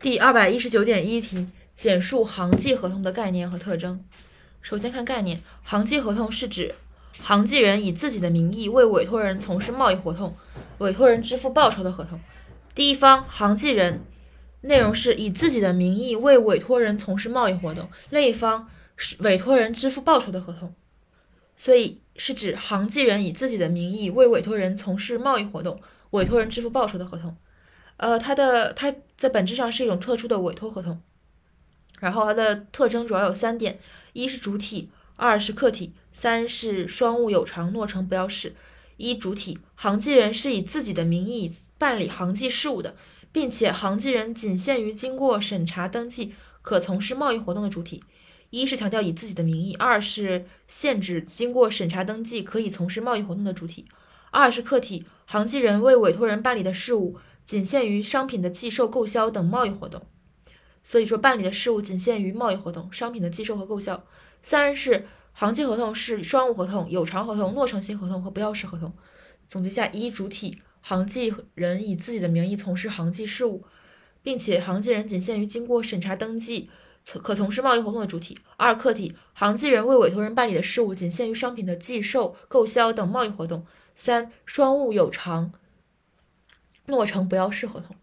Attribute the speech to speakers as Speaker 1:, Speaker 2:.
Speaker 1: 第二百一十九点一题，简述行纪合同的概念和特征。首先看概念，行纪合同是指行纪人以自己的名义为委托人从事贸易活动，委托人支付报酬的合同。第一方行纪人内容是以自己的名义为委托人从事贸易活动，另一方是委托人支付报酬的合同。所以是指行纪人以自己的名义为委托人从事贸易活动，委托人支付报酬的合同。呃，它的它在本质上是一种特殊的委托合同，然后它的特征主要有三点：一是主体，二是客体，三是双务有偿，诺成不要式。一主体，行迹人是以自己的名义办理行迹事务的，并且行迹人仅限于经过审查登记可从事贸易活动的主体。一是强调以自己的名义，二是限制经过审查登记可以从事贸易活动的主体。二是客体，行迹人为委托人办理的事务。仅限于商品的寄售、购销等贸易活动，所以说办理的事务仅限于贸易活动、商品的寄售和购销。三是行迹合同是双务合同、有偿合同、诺成型合同和不要式合同。总结下：一、主体行迹人以自己的名义从事行迹事务，并且行迹人仅限于经过审查登记可从事贸易活动的主体。二、客体行迹人为委托人办理的事务仅限于商品的寄售、购销等贸易活动。三、双务有偿。诺成不要适合同。